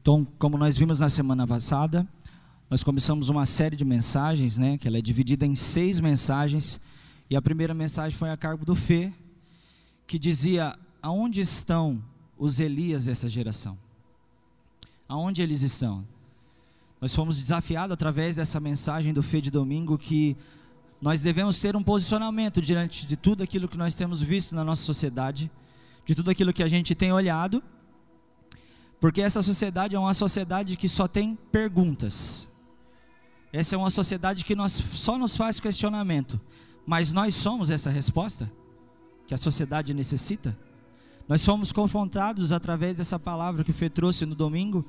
Então, como nós vimos na semana passada, nós começamos uma série de mensagens, né, que ela é dividida em seis mensagens, e a primeira mensagem foi a cargo do Fê, que dizia: Aonde estão os Elias dessa geração? Aonde eles estão? Nós fomos desafiados através dessa mensagem do Fê de domingo que nós devemos ter um posicionamento diante de tudo aquilo que nós temos visto na nossa sociedade, de tudo aquilo que a gente tem olhado, porque essa sociedade é uma sociedade que só tem perguntas. Essa é uma sociedade que nós, só nos faz questionamento. Mas nós somos essa resposta que a sociedade necessita? Nós fomos confrontados através dessa palavra que Fê trouxe no domingo,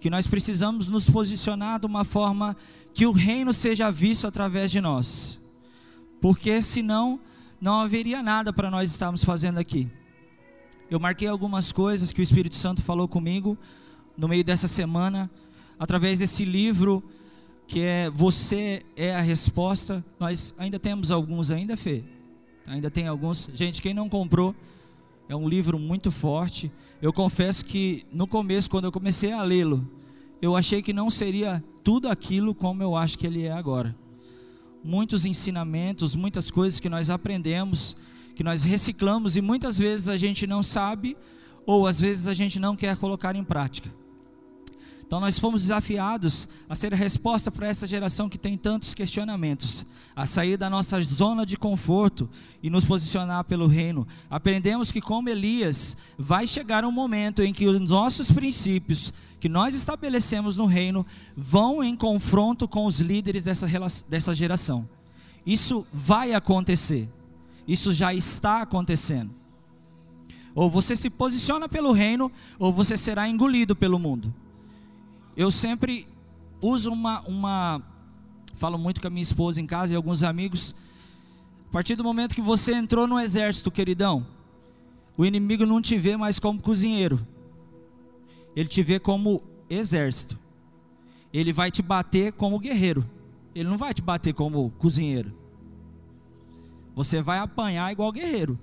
que nós precisamos nos posicionar de uma forma que o reino seja visto através de nós. Porque senão não haveria nada para nós estarmos fazendo aqui. Eu marquei algumas coisas que o Espírito Santo falou comigo no meio dessa semana, através desse livro que é Você é a Resposta. Nós ainda temos alguns ainda, Fê? Ainda tem alguns. Gente, quem não comprou, é um livro muito forte. Eu confesso que no começo, quando eu comecei a lê-lo, eu achei que não seria tudo aquilo como eu acho que ele é agora. Muitos ensinamentos, muitas coisas que nós aprendemos que nós reciclamos e muitas vezes a gente não sabe ou às vezes a gente não quer colocar em prática. Então nós fomos desafiados a ser a resposta para essa geração que tem tantos questionamentos, a sair da nossa zona de conforto e nos posicionar pelo reino. Aprendemos que como Elias, vai chegar um momento em que os nossos princípios que nós estabelecemos no reino vão em confronto com os líderes dessa, dessa geração. Isso vai acontecer. Isso já está acontecendo. Ou você se posiciona pelo reino, ou você será engolido pelo mundo. Eu sempre uso uma, uma. Falo muito com a minha esposa em casa e alguns amigos. A partir do momento que você entrou no exército, queridão, o inimigo não te vê mais como cozinheiro, ele te vê como exército. Ele vai te bater como guerreiro, ele não vai te bater como cozinheiro. Você vai apanhar igual guerreiro.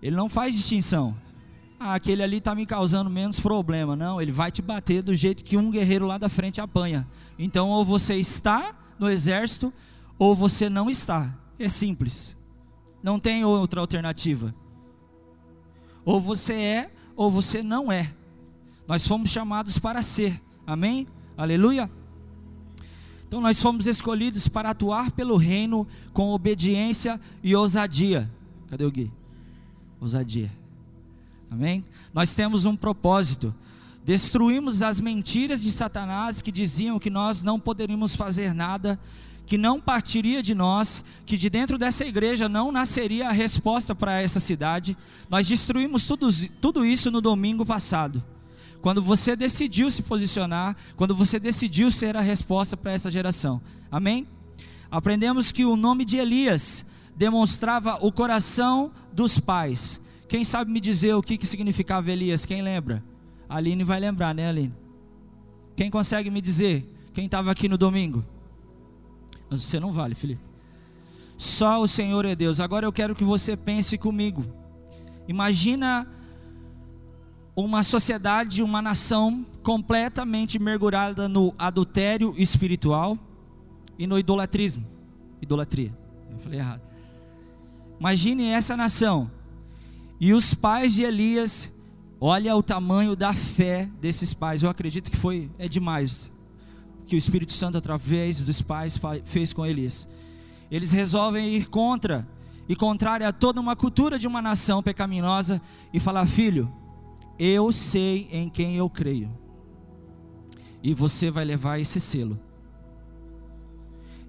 Ele não faz distinção. Ah, aquele ali está me causando menos problema. Não, ele vai te bater do jeito que um guerreiro lá da frente apanha. Então, ou você está no exército, ou você não está. É simples. Não tem outra alternativa. Ou você é, ou você não é. Nós fomos chamados para ser. Amém? Aleluia. Então nós fomos escolhidos para atuar pelo reino com obediência e ousadia. Cadê o Gui? Ousadia. Amém? Nós temos um propósito. Destruímos as mentiras de Satanás que diziam que nós não poderíamos fazer nada, que não partiria de nós, que de dentro dessa igreja não nasceria a resposta para essa cidade. Nós destruímos tudo, tudo isso no domingo passado. Quando você decidiu se posicionar, quando você decidiu ser a resposta para essa geração. Amém? Aprendemos que o nome de Elias demonstrava o coração dos pais. Quem sabe me dizer o que, que significava Elias? Quem lembra? A Aline vai lembrar, né, Aline? Quem consegue me dizer? Quem estava aqui no domingo? Mas você não vale, Felipe. Só o Senhor é Deus. Agora eu quero que você pense comigo. Imagina uma sociedade, uma nação completamente mergulhada no adultério espiritual e no idolatrismo. Idolatria. Eu falei errado. Imagine essa nação. E os pais de Elias, olha o tamanho da fé desses pais. Eu acredito que foi é demais que o Espírito Santo através dos pais fez com Elias. Eles resolvem ir contra e contrário a toda uma cultura de uma nação pecaminosa e falar: "Filho, eu sei em quem eu creio. E você vai levar esse selo.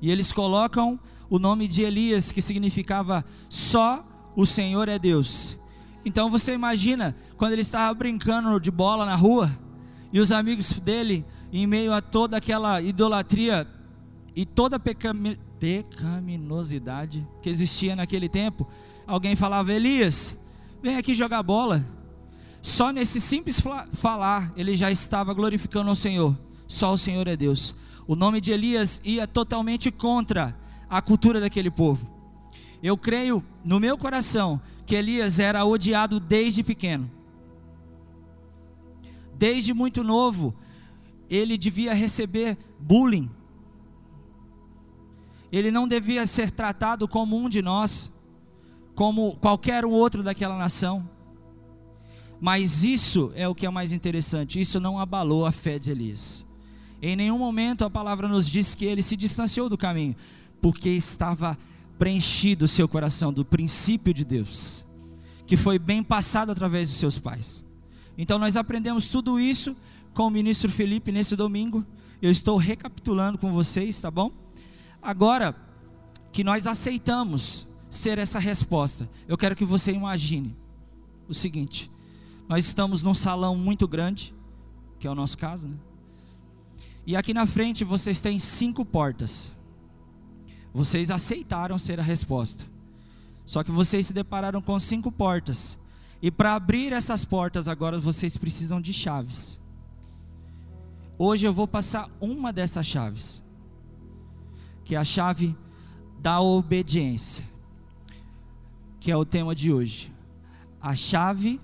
E eles colocam o nome de Elias, que significava só o Senhor é Deus. Então você imagina quando ele estava brincando de bola na rua e os amigos dele, em meio a toda aquela idolatria e toda pecami pecaminosidade que existia naquele tempo, alguém falava: Elias, vem aqui jogar bola. Só nesse simples falar, ele já estava glorificando o Senhor. Só o Senhor é Deus. O nome de Elias ia totalmente contra a cultura daquele povo. Eu creio no meu coração que Elias era odiado desde pequeno. Desde muito novo, ele devia receber bullying. Ele não devia ser tratado como um de nós, como qualquer um outro daquela nação. Mas isso é o que é mais interessante, isso não abalou a fé de Elias. Em nenhum momento a palavra nos diz que ele se distanciou do caminho, porque estava preenchido o seu coração do princípio de Deus, que foi bem passado através dos seus pais. Então nós aprendemos tudo isso com o ministro Felipe nesse domingo. Eu estou recapitulando com vocês, tá bom? Agora que nós aceitamos ser essa resposta, eu quero que você imagine o seguinte: nós estamos num salão muito grande, que é o nosso caso, né? E aqui na frente vocês têm cinco portas. Vocês aceitaram ser a resposta. Só que vocês se depararam com cinco portas. E para abrir essas portas agora vocês precisam de chaves. Hoje eu vou passar uma dessas chaves, que é a chave da obediência, que é o tema de hoje. A chave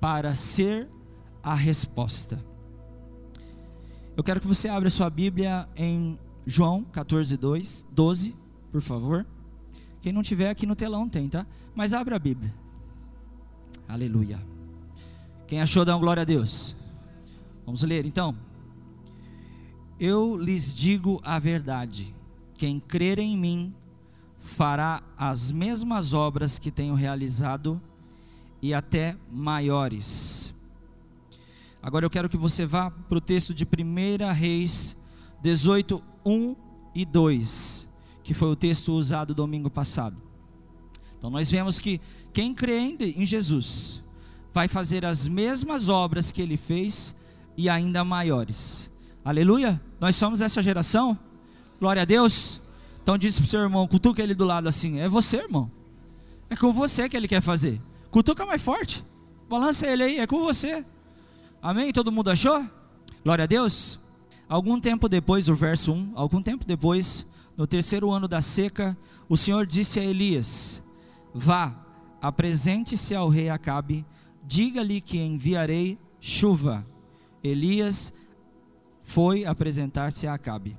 para ser a resposta. Eu quero que você abra sua Bíblia em João 14, 2, 12, por favor. Quem não tiver aqui no telão tem, tá? Mas abra a Bíblia. Aleluia. Quem achou, dá uma glória a Deus. Vamos ler então. Eu lhes digo a verdade: quem crer em mim fará as mesmas obras que tenho realizado e até maiores. Agora eu quero que você vá para o texto de 1 Reis 18, 1 e 2, que foi o texto usado domingo passado. Então nós vemos que quem crê em Jesus vai fazer as mesmas obras que ele fez e ainda maiores. Aleluia? Nós somos essa geração? Glória a Deus. Então diz para o seu irmão, cutuca ele do lado assim: É você, irmão. É com você que ele quer fazer. Cutuca mais forte. Balança ele aí, é com você. Amém? Todo mundo achou? Glória a Deus. Algum tempo depois, o verso 1, algum tempo depois, no terceiro ano da seca, o Senhor disse a Elias: Vá, apresente-se ao rei Acabe, diga-lhe que enviarei chuva. Elias foi apresentar-se a Acabe.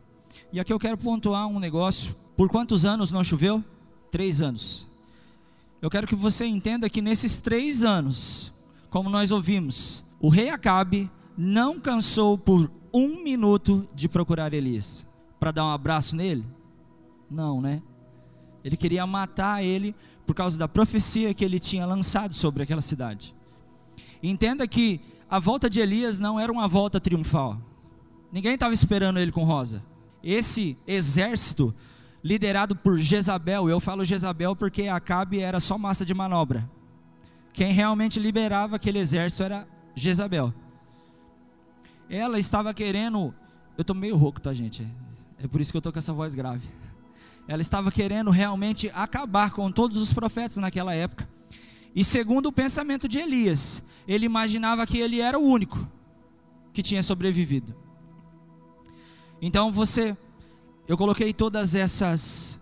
E aqui eu quero pontuar um negócio. Por quantos anos não choveu? Três anos. Eu quero que você entenda que nesses três anos, como nós ouvimos, o rei Acabe não cansou por um minuto de procurar Elias para dar um abraço nele? Não, né? Ele queria matar ele por causa da profecia que ele tinha lançado sobre aquela cidade. Entenda que a volta de Elias não era uma volta triunfal. Ninguém estava esperando ele com rosa. Esse exército, liderado por Jezabel, eu falo Jezabel porque Acabe era só massa de manobra. Quem realmente liberava aquele exército era Jezabel. Ela estava querendo. Eu estou meio rouco, tá, gente? É por isso que eu estou com essa voz grave. Ela estava querendo realmente acabar com todos os profetas naquela época. E segundo o pensamento de Elias, ele imaginava que ele era o único que tinha sobrevivido. Então você, eu coloquei todas essas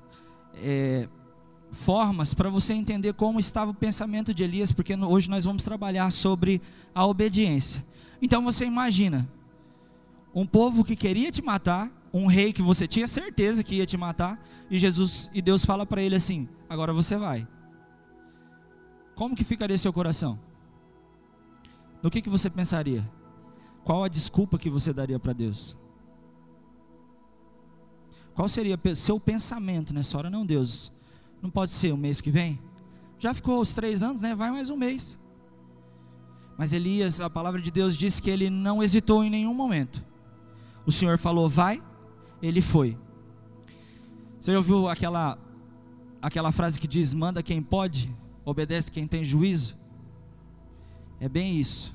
é, formas para você entender como estava o pensamento de Elias, porque hoje nós vamos trabalhar sobre a obediência. Então você imagina um povo que queria te matar, um rei que você tinha certeza que ia te matar, e Jesus e Deus fala para ele assim: agora você vai. Como que ficaria seu coração? No que, que você pensaria? Qual a desculpa que você daria para Deus? Qual seria seu pensamento nessa hora? Não, Deus, não pode ser o mês que vem? Já ficou os três anos, né? Vai mais um mês. Mas Elias, a palavra de Deus diz que ele não hesitou em nenhum momento. O Senhor falou, vai, ele foi. Você já ouviu aquela, aquela frase que diz: manda quem pode, obedece quem tem juízo? É bem isso.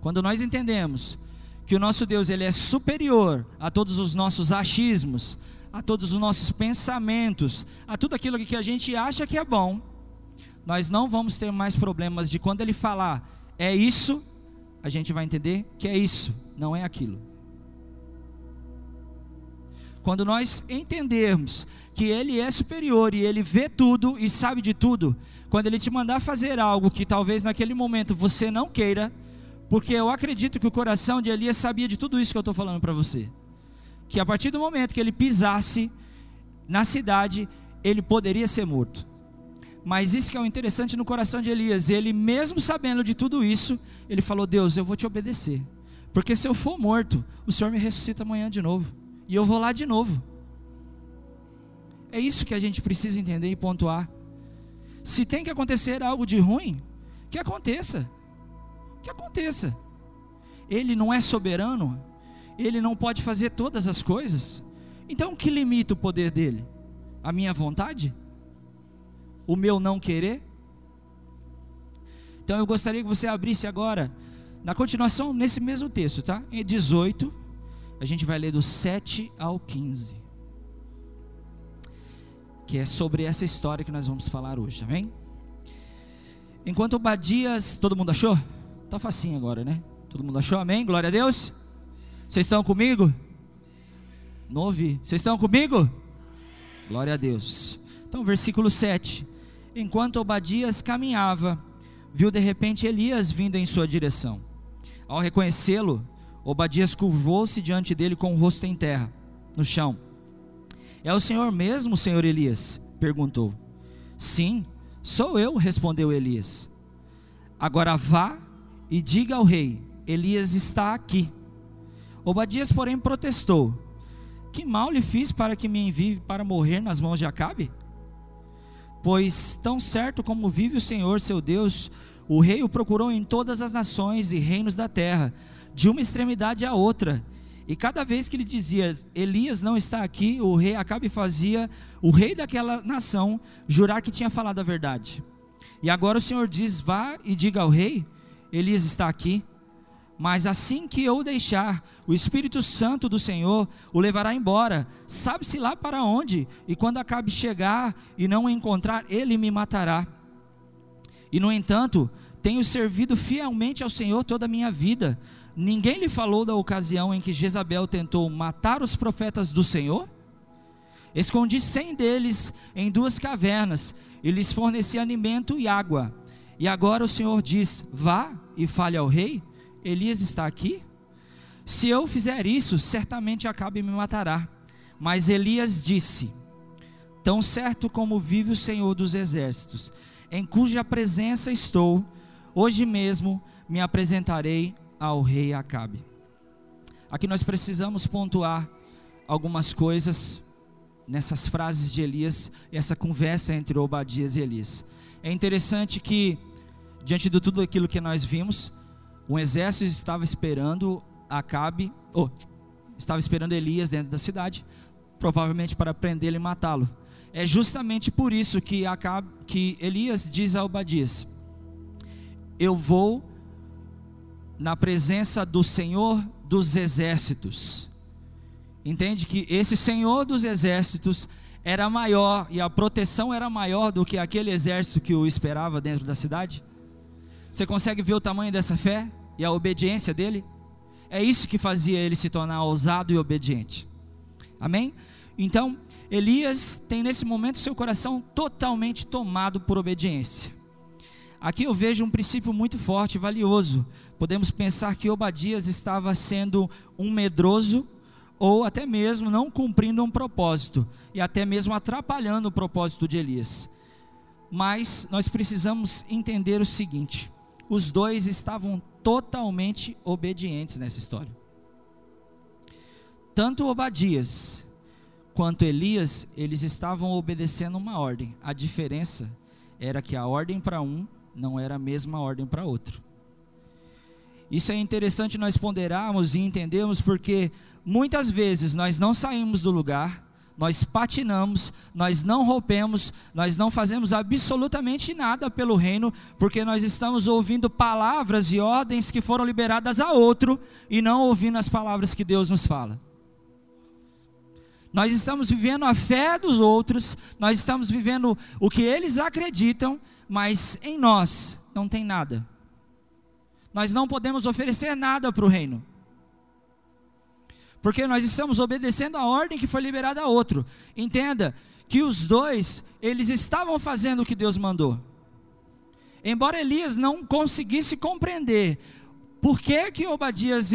Quando nós entendemos que o nosso Deus ele é superior a todos os nossos achismos, a todos os nossos pensamentos, a tudo aquilo que a gente acha que é bom, nós não vamos ter mais problemas de quando ele falar é isso, a gente vai entender que é isso, não é aquilo. Quando nós entendermos que Ele é superior e Ele vê tudo e sabe de tudo, quando Ele te mandar fazer algo que talvez naquele momento você não queira, Porque eu acredito que o coração de Elias sabia de tudo isso que eu estou falando para você. Que a partir do momento que ele pisasse na cidade, ele poderia ser morto. Mas isso que é o interessante no coração de Elias, ele mesmo sabendo de tudo isso, ele falou: Deus, eu vou te obedecer. Porque se eu for morto, o Senhor me ressuscita amanhã de novo. E eu vou lá de novo. É isso que a gente precisa entender e pontuar. Se tem que acontecer algo de ruim, que aconteça. Que aconteça. Ele não é soberano, ele não pode fazer todas as coisas. Então, o que limita o poder dele? A minha vontade? O meu não querer? Então, eu gostaria que você abrisse agora, na continuação, nesse mesmo texto, tá? Em 18, a gente vai ler do 7 ao 15 que é sobre essa história que nós vamos falar hoje, amém? Enquanto Obadias, todo mundo achou? Tá facinho agora, né? Todo mundo achou, amém? Glória a Deus. Vocês estão comigo? Não ouvi. Vocês estão comigo? Glória a Deus. Então, versículo 7. Enquanto Obadias caminhava, viu de repente Elias vindo em sua direção. Ao reconhecê-lo, Obadias curvou-se diante dele com o rosto em terra, no chão. É o Senhor mesmo, Senhor Elias? perguntou. Sim, sou eu, respondeu Elias. Agora vá e diga ao rei: Elias está aqui. Obadias, porém, protestou: Que mal lhe fiz para que me envie para morrer nas mãos de Acabe? Pois, tão certo como vive o Senhor seu Deus, o rei o procurou em todas as nações e reinos da terra, de uma extremidade à outra, e cada vez que ele dizia, Elias não está aqui, o rei Acabe fazia o rei daquela nação jurar que tinha falado a verdade. E agora o Senhor diz: vá e diga ao rei, Elias está aqui. Mas assim que eu deixar, o Espírito Santo do Senhor o levará embora, sabe-se lá para onde, e quando Acabe chegar e não o encontrar, ele me matará. E no entanto, tenho servido fielmente ao Senhor toda a minha vida Ninguém lhe falou da ocasião em que Jezabel tentou matar os profetas do Senhor? Escondi cem deles em duas cavernas e lhes forneci alimento e água. E agora o Senhor diz: Vá e fale ao rei. Elias está aqui? Se eu fizer isso, certamente Acabe me matará. Mas Elias disse: Tão certo como vive o Senhor dos exércitos, em cuja presença estou, hoje mesmo me apresentarei ao rei Acabe. Aqui nós precisamos pontuar algumas coisas nessas frases de Elias, essa conversa entre Obadias e Elias. É interessante que, diante de tudo aquilo que nós vimos, um exército estava esperando Acabe, ou oh, estava esperando Elias dentro da cidade, provavelmente para prendê-lo e matá-lo. É justamente por isso que, Acabe, que Elias diz a Obadias: Eu vou na presença do Senhor dos exércitos. Entende que esse Senhor dos exércitos era maior e a proteção era maior do que aquele exército que o esperava dentro da cidade? Você consegue ver o tamanho dessa fé e a obediência dele? É isso que fazia ele se tornar ousado e obediente. Amém? Então, Elias tem nesse momento seu coração totalmente tomado por obediência. Aqui eu vejo um princípio muito forte e valioso. Podemos pensar que Obadias estava sendo um medroso ou até mesmo não cumprindo um propósito e até mesmo atrapalhando o propósito de Elias. Mas nós precisamos entender o seguinte: os dois estavam totalmente obedientes nessa história. Tanto Obadias quanto Elias, eles estavam obedecendo uma ordem. A diferença era que a ordem para um não era a mesma ordem para outro. Isso é interessante nós ponderarmos e entendermos porque muitas vezes nós não saímos do lugar, nós patinamos, nós não rompemos, nós não fazemos absolutamente nada pelo reino, porque nós estamos ouvindo palavras e ordens que foram liberadas a outro e não ouvindo as palavras que Deus nos fala. Nós estamos vivendo a fé dos outros, nós estamos vivendo o que eles acreditam, mas em nós não tem nada. Nós não podemos oferecer nada para o reino. Porque nós estamos obedecendo a ordem que foi liberada a outro. Entenda que os dois, eles estavam fazendo o que Deus mandou. Embora Elias não conseguisse compreender por que que Obadias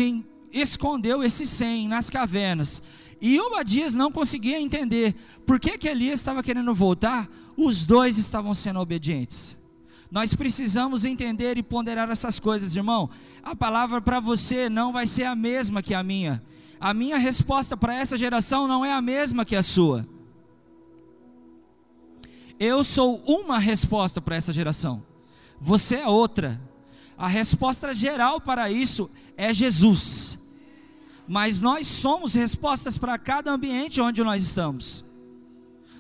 escondeu esse 100 nas cavernas? E Obadias não conseguia entender por que que Elias estava querendo voltar, os dois estavam sendo obedientes. Nós precisamos entender e ponderar essas coisas, irmão. A palavra para você não vai ser a mesma que a minha. A minha resposta para essa geração não é a mesma que a sua. Eu sou uma resposta para essa geração. Você é outra. A resposta geral para isso é Jesus. Mas nós somos respostas para cada ambiente onde nós estamos.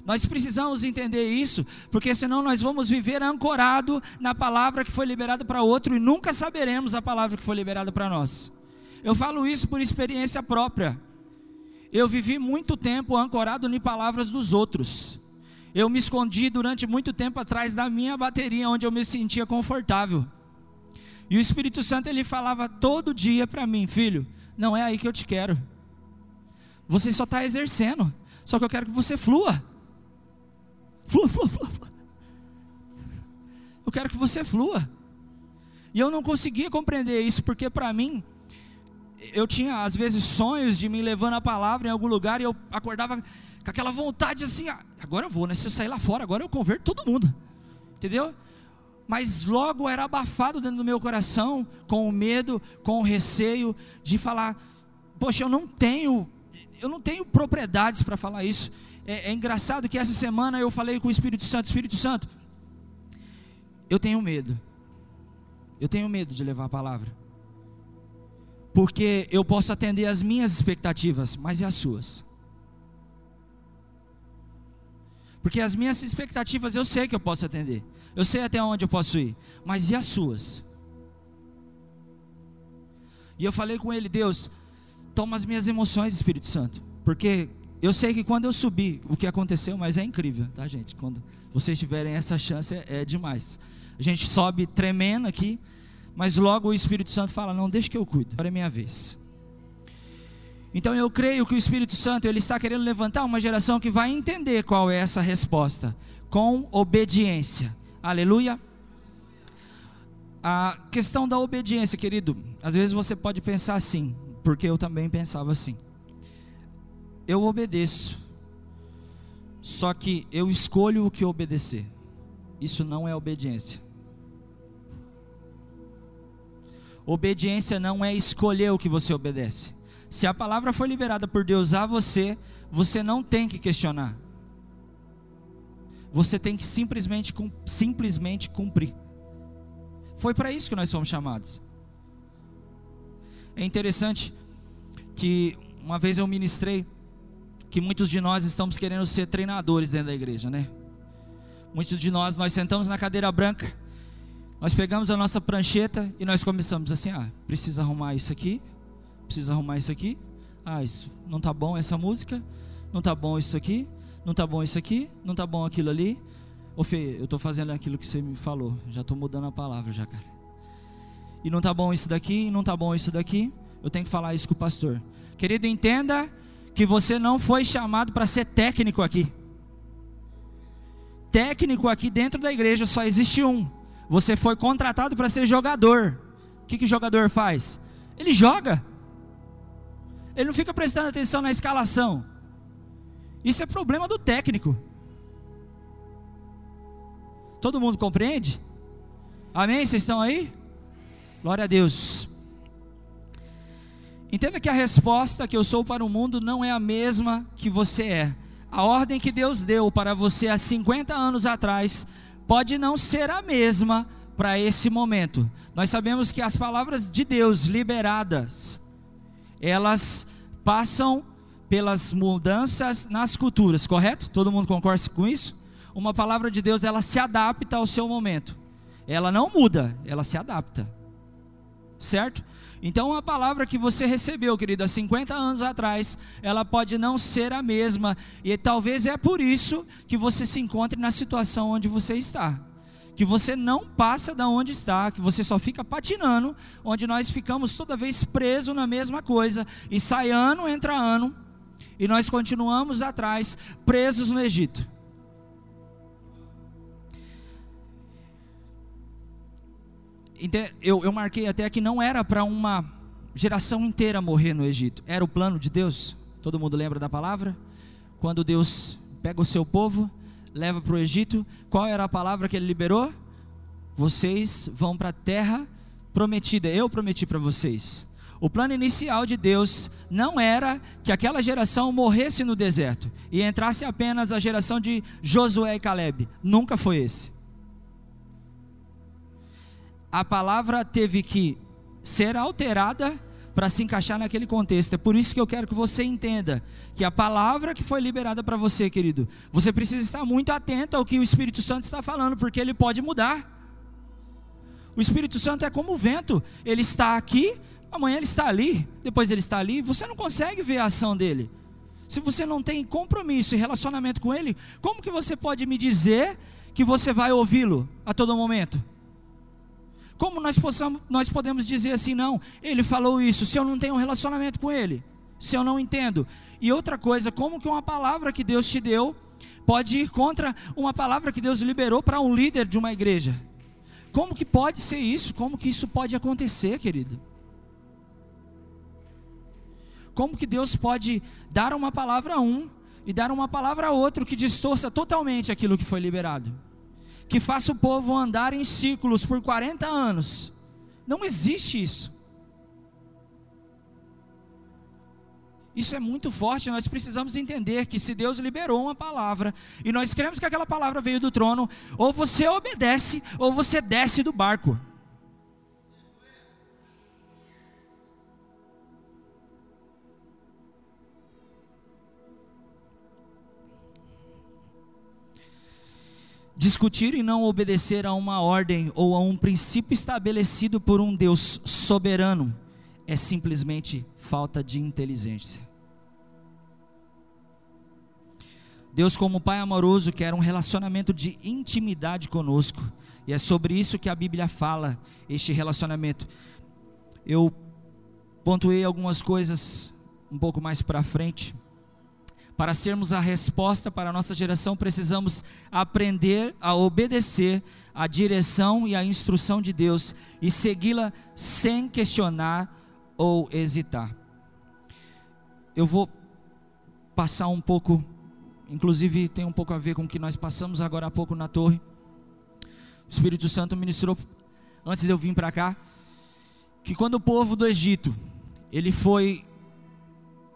Nós precisamos entender isso, porque senão nós vamos viver ancorado na palavra que foi liberada para outro e nunca saberemos a palavra que foi liberada para nós. Eu falo isso por experiência própria. Eu vivi muito tempo ancorado em palavras dos outros. Eu me escondi durante muito tempo atrás da minha bateria, onde eu me sentia confortável. E o Espírito Santo ele falava todo dia para mim, filho, não é aí que eu te quero. Você só está exercendo, só que eu quero que você flua. Flua, flua, flua, flua. Eu quero que você flua. E eu não conseguia compreender isso, porque para mim, eu tinha às vezes sonhos de me levando a palavra em algum lugar e eu acordava com aquela vontade assim, ah, agora eu vou, né? Se eu sair lá fora, agora eu converto todo mundo. Entendeu? Mas logo era abafado dentro do meu coração, com o medo, com o receio de falar, poxa, eu não tenho, eu não tenho propriedades para falar isso é, é engraçado que essa semana eu falei com o Espírito Santo: Espírito Santo, eu tenho medo. Eu tenho medo de levar a palavra. Porque eu posso atender as minhas expectativas, mas e as suas? Porque as minhas expectativas eu sei que eu posso atender. Eu sei até onde eu posso ir. Mas e as suas? E eu falei com ele, Deus, toma as minhas emoções, Espírito Santo. Porque eu sei que quando eu subi, o que aconteceu, mas é incrível, tá, gente? Quando vocês tiverem essa chance, é, é demais. A gente sobe tremendo aqui, mas logo o Espírito Santo fala: Não, deixa que eu cuido, agora é minha vez. Então eu creio que o Espírito Santo ele está querendo levantar uma geração que vai entender qual é essa resposta, com obediência. Aleluia. A questão da obediência, querido, às vezes você pode pensar assim, porque eu também pensava assim eu obedeço. Só que eu escolho o que obedecer. Isso não é obediência. Obediência não é escolher o que você obedece. Se a palavra foi liberada por Deus a você, você não tem que questionar. Você tem que simplesmente, simplesmente cumprir. Foi para isso que nós fomos chamados. É interessante que uma vez eu ministrei que muitos de nós estamos querendo ser treinadores dentro da igreja, né? Muitos de nós, nós sentamos na cadeira branca, nós pegamos a nossa prancheta e nós começamos assim: ah, precisa arrumar isso aqui, precisa arrumar isso aqui, ah, isso não tá bom essa música, não tá bom isso aqui, não tá bom isso aqui, não tá bom aquilo ali. Ô Fê, eu estou fazendo aquilo que você me falou, já estou mudando a palavra já, cara. E não tá bom isso daqui, não tá bom isso daqui, eu tenho que falar isso com o pastor. Querido, entenda que você não foi chamado para ser técnico aqui. Técnico aqui dentro da igreja só existe um. Você foi contratado para ser jogador. O que, que jogador faz? Ele joga. Ele não fica prestando atenção na escalação. Isso é problema do técnico. Todo mundo compreende? Amém? Vocês estão aí? Glória a Deus. Entenda que a resposta que eu sou para o mundo não é a mesma que você é. A ordem que Deus deu para você há 50 anos atrás pode não ser a mesma para esse momento. Nós sabemos que as palavras de Deus liberadas, elas passam pelas mudanças nas culturas, correto? Todo mundo concorda com isso? Uma palavra de Deus, ela se adapta ao seu momento. Ela não muda, ela se adapta. Certo? Então, a palavra que você recebeu, querida, 50 anos atrás, ela pode não ser a mesma, e talvez é por isso que você se encontre na situação onde você está. Que você não passa da onde está, que você só fica patinando, onde nós ficamos toda vez presos na mesma coisa, e sai ano, entra ano, e nós continuamos atrás, presos no Egito. Eu, eu marquei até que não era para uma geração inteira morrer no Egito, era o plano de Deus. Todo mundo lembra da palavra? Quando Deus pega o seu povo, leva para o Egito, qual era a palavra que ele liberou? Vocês vão para a terra prometida, eu prometi para vocês. O plano inicial de Deus não era que aquela geração morresse no deserto e entrasse apenas a geração de Josué e Caleb. Nunca foi esse. A palavra teve que ser alterada para se encaixar naquele contexto. É por isso que eu quero que você entenda que a palavra que foi liberada para você, querido, você precisa estar muito atento ao que o Espírito Santo está falando, porque ele pode mudar. O Espírito Santo é como o vento, ele está aqui, amanhã ele está ali, depois ele está ali, você não consegue ver a ação dele. Se você não tem compromisso e relacionamento com ele, como que você pode me dizer que você vai ouvi-lo a todo momento? Como nós, possamos, nós podemos dizer assim, não, ele falou isso, se eu não tenho um relacionamento com ele, se eu não entendo. E outra coisa, como que uma palavra que Deus te deu pode ir contra uma palavra que Deus liberou para um líder de uma igreja? Como que pode ser isso? Como que isso pode acontecer, querido? Como que Deus pode dar uma palavra a um e dar uma palavra a outro que distorça totalmente aquilo que foi liberado? Que faça o povo andar em círculos por 40 anos. Não existe isso. Isso é muito forte, nós precisamos entender que se Deus liberou uma palavra e nós cremos que aquela palavra veio do trono, ou você obedece ou você desce do barco. Discutir e não obedecer a uma ordem ou a um princípio estabelecido por um Deus soberano é simplesmente falta de inteligência. Deus, como Pai amoroso, quer um relacionamento de intimidade conosco, e é sobre isso que a Bíblia fala, este relacionamento. Eu pontuei algumas coisas um pouco mais para frente. Para sermos a resposta para a nossa geração, precisamos aprender a obedecer a direção e a instrução de Deus e segui-la sem questionar ou hesitar. Eu vou passar um pouco, inclusive tem um pouco a ver com o que nós passamos agora há pouco na torre. O Espírito Santo ministrou antes de eu vir para cá que quando o povo do Egito ele foi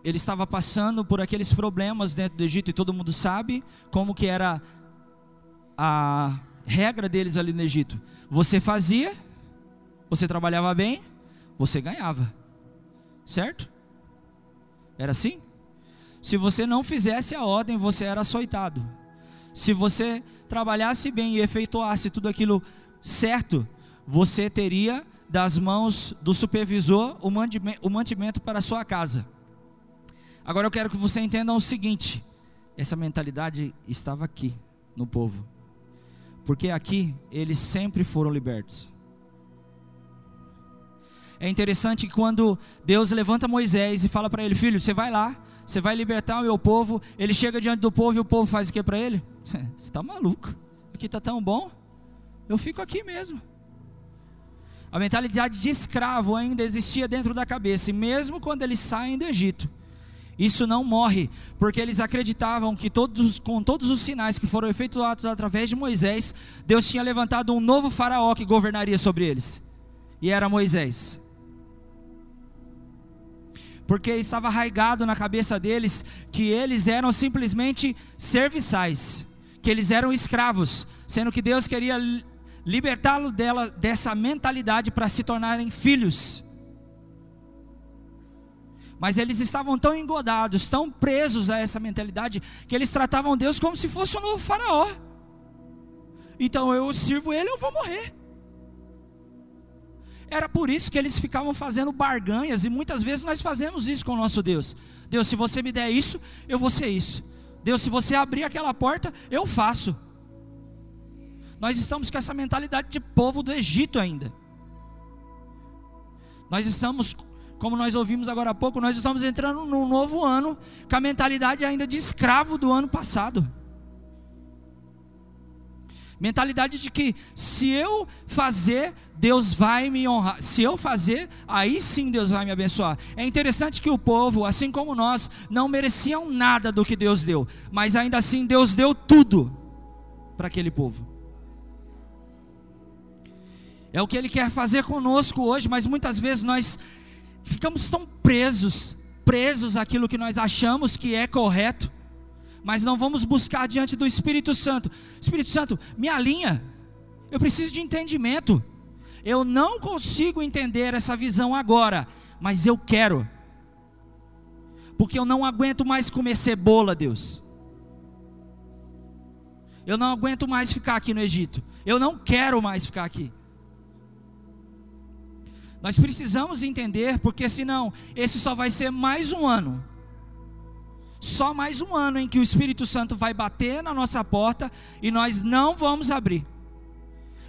ele estava passando por aqueles problemas dentro do Egito e todo mundo sabe como que era a regra deles ali no Egito. Você fazia, você trabalhava bem, você ganhava. Certo? Era assim? Se você não fizesse a ordem, você era açoitado. Se você trabalhasse bem e efetuasse tudo aquilo certo, você teria das mãos do supervisor o mantimento para a sua casa. Agora eu quero que você entenda o seguinte: essa mentalidade estava aqui no povo, porque aqui eles sempre foram libertos. É interessante que quando Deus levanta Moisés e fala para ele: Filho, você vai lá, você vai libertar o meu povo. Ele chega diante do povo e o povo faz o que para ele? você está maluco? Aqui está tão bom, eu fico aqui mesmo. A mentalidade de escravo ainda existia dentro da cabeça, e mesmo quando eles saem do Egito, isso não morre, porque eles acreditavam que todos, com todos os sinais que foram efetuados através de Moisés, Deus tinha levantado um novo faraó que governaria sobre eles, e era Moisés. Porque estava arraigado na cabeça deles que eles eram simplesmente serviçais, que eles eram escravos, sendo que Deus queria libertá-lo dela dessa mentalidade para se tornarem filhos mas eles estavam tão engodados, tão presos a essa mentalidade, que eles tratavam Deus como se fosse um novo faraó. Então eu sirvo ele, eu vou morrer. Era por isso que eles ficavam fazendo barganhas, e muitas vezes nós fazemos isso com o nosso Deus. Deus, se você me der isso, eu vou ser isso. Deus, se você abrir aquela porta, eu faço. Nós estamos com essa mentalidade de povo do Egito ainda. Nós estamos como nós ouvimos agora há pouco, nós estamos entrando num novo ano com a mentalidade ainda de escravo do ano passado. Mentalidade de que se eu fazer, Deus vai me honrar. Se eu fazer, aí sim Deus vai me abençoar. É interessante que o povo, assim como nós, não mereciam nada do que Deus deu, mas ainda assim Deus deu tudo para aquele povo. É o que Ele quer fazer conosco hoje, mas muitas vezes nós ficamos tão presos, presos àquilo que nós achamos que é correto mas não vamos buscar diante do Espírito Santo. Espírito Santo, me alinha. Eu preciso de entendimento. Eu não consigo entender essa visão agora, mas eu quero. Porque eu não aguento mais comer cebola, Deus. Eu não aguento mais ficar aqui no Egito. Eu não quero mais ficar aqui. Nós precisamos entender, porque senão esse só vai ser mais um ano só mais um ano em que o Espírito Santo vai bater na nossa porta e nós não vamos abrir.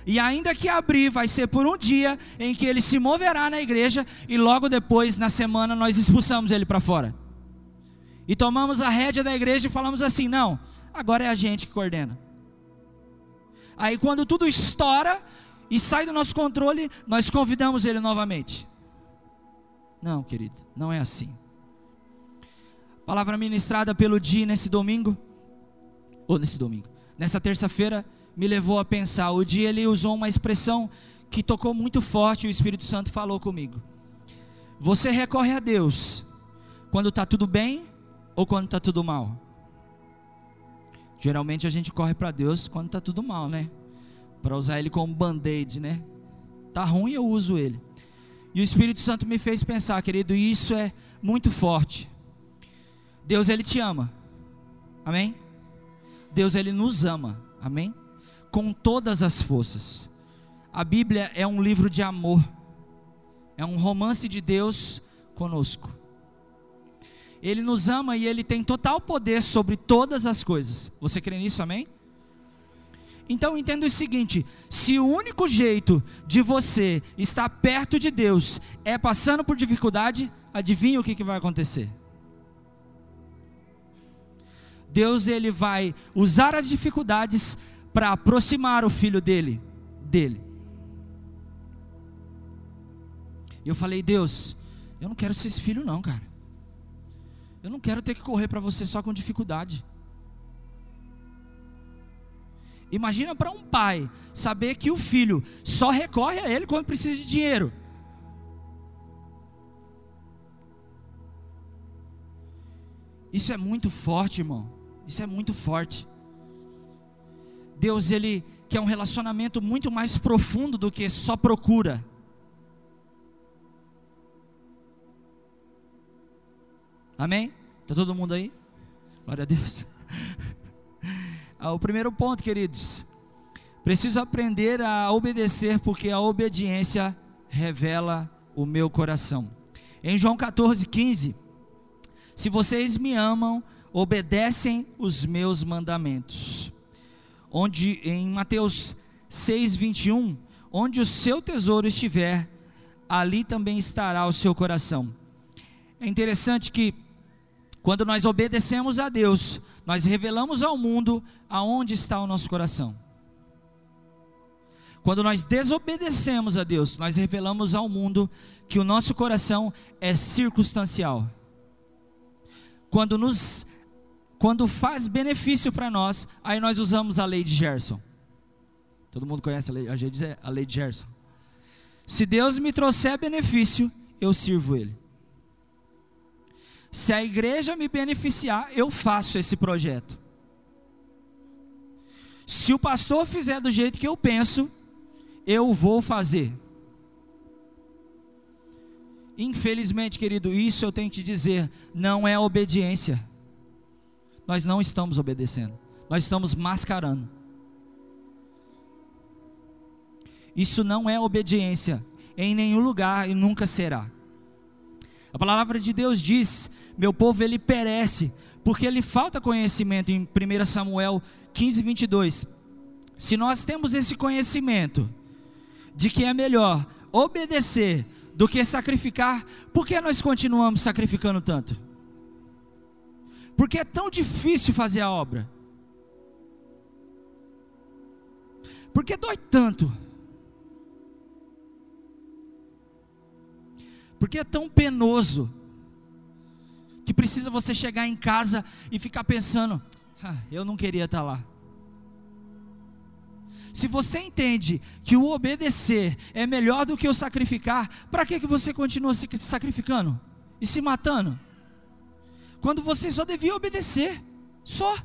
E ainda que abrir, vai ser por um dia em que ele se moverá na igreja e logo depois, na semana, nós expulsamos ele para fora. E tomamos a rédea da igreja e falamos assim: não, agora é a gente que coordena. Aí quando tudo estoura e sai do nosso controle, nós convidamos ele novamente. Não, querido, não é assim. Palavra ministrada pelo Di nesse domingo, ou nesse domingo, nessa terça-feira, me levou a pensar. O Di ele usou uma expressão que tocou muito forte o Espírito Santo falou comigo. Você recorre a Deus quando está tudo bem ou quando está tudo mal? Geralmente a gente corre para Deus quando está tudo mal, né? Para usar ele como band-aid, né? Tá ruim, eu uso ele. E o Espírito Santo me fez pensar, querido, isso é muito forte. Deus ele te ama. Amém? Deus ele nos ama. Amém? Com todas as forças. A Bíblia é um livro de amor. É um romance de Deus conosco. Ele nos ama e ele tem total poder sobre todas as coisas. Você crê nisso, amém? Então entenda o seguinte: se o único jeito de você estar perto de Deus é passando por dificuldade, adivinha o que, que vai acontecer? Deus ele vai usar as dificuldades para aproximar o filho dele dele. E eu falei, Deus, eu não quero ser esse filho não, cara. Eu não quero ter que correr para você só com dificuldade. Imagina para um pai saber que o filho só recorre a ele quando precisa de dinheiro. Isso é muito forte, irmão. Isso é muito forte. Deus, Ele quer um relacionamento muito mais profundo do que só procura. Amém? Está todo mundo aí? Glória a Deus. Ah, o primeiro ponto, queridos. Preciso aprender a obedecer, porque a obediência revela o meu coração. Em João 14, 15. Se vocês me amam, obedecem os meus mandamentos. Onde em Mateus 6:21, onde o seu tesouro estiver, ali também estará o seu coração. É interessante que quando nós obedecemos a Deus, nós revelamos ao mundo aonde está o nosso coração. Quando nós desobedecemos a Deus, nós revelamos ao mundo que o nosso coração é circunstancial. Quando nos quando faz benefício para nós, aí nós usamos a lei de Gerson. Todo mundo conhece a lei, a lei de Gerson. Se Deus me trouxer benefício, eu sirvo Ele. Se a igreja me beneficiar, eu faço esse projeto. Se o pastor fizer do jeito que eu penso, eu vou fazer. Infelizmente, querido, isso eu tenho que te dizer, não é obediência nós não estamos obedecendo, nós estamos mascarando. Isso não é obediência em nenhum lugar e nunca será. A palavra de Deus diz: Meu povo ele perece, porque lhe falta conhecimento, em 1 Samuel 15, 22. Se nós temos esse conhecimento de que é melhor obedecer do que sacrificar, por que nós continuamos sacrificando tanto? Porque é tão difícil fazer a obra. Por que dói tanto? Por que é tão penoso? Que precisa você chegar em casa e ficar pensando: ah, eu não queria estar lá. Se você entende que o obedecer é melhor do que o sacrificar, para que, que você continua se sacrificando e se matando? Quando você só devia obedecer, só.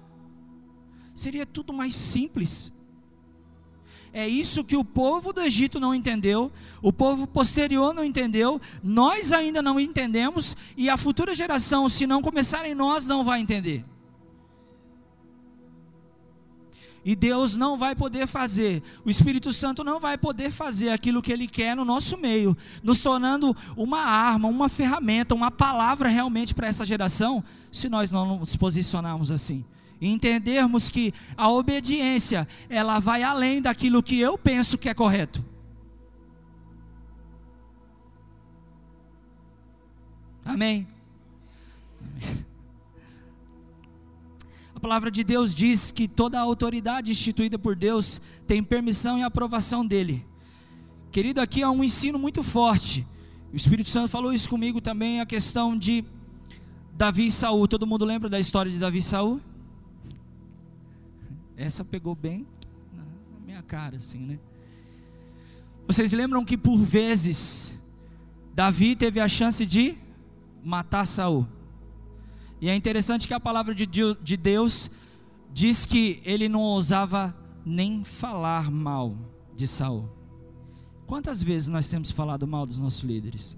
Seria tudo mais simples. É isso que o povo do Egito não entendeu, o povo posterior não entendeu, nós ainda não entendemos, e a futura geração, se não começar em nós, não vai entender. E Deus não vai poder fazer, o Espírito Santo não vai poder fazer aquilo que Ele quer no nosso meio, nos tornando uma arma, uma ferramenta, uma palavra realmente para essa geração, se nós não nos posicionarmos assim. E entendermos que a obediência, ela vai além daquilo que eu penso que é correto. Amém. Amém. A palavra de Deus diz que toda a autoridade instituída por Deus tem permissão e aprovação dele. Querido, aqui há um ensino muito forte. O Espírito Santo falou isso comigo também, a questão de Davi e Saul. Todo mundo lembra da história de Davi e Saul? Essa pegou bem na minha cara, assim, né? Vocês lembram que por vezes Davi teve a chance de matar Saul? E é interessante que a palavra de Deus diz que ele não ousava nem falar mal de Saul. Quantas vezes nós temos falado mal dos nossos líderes?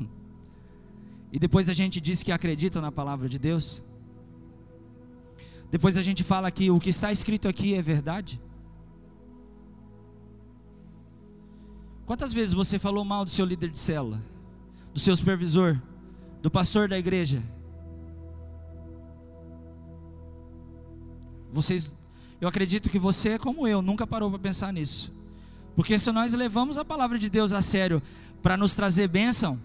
E depois a gente diz que acredita na palavra de Deus? Depois a gente fala que o que está escrito aqui é verdade? Quantas vezes você falou mal do seu líder de célula, do seu supervisor? do pastor da igreja. Vocês, eu acredito que você, como eu, nunca parou para pensar nisso. Porque se nós levamos a palavra de Deus a sério para nos trazer bênção,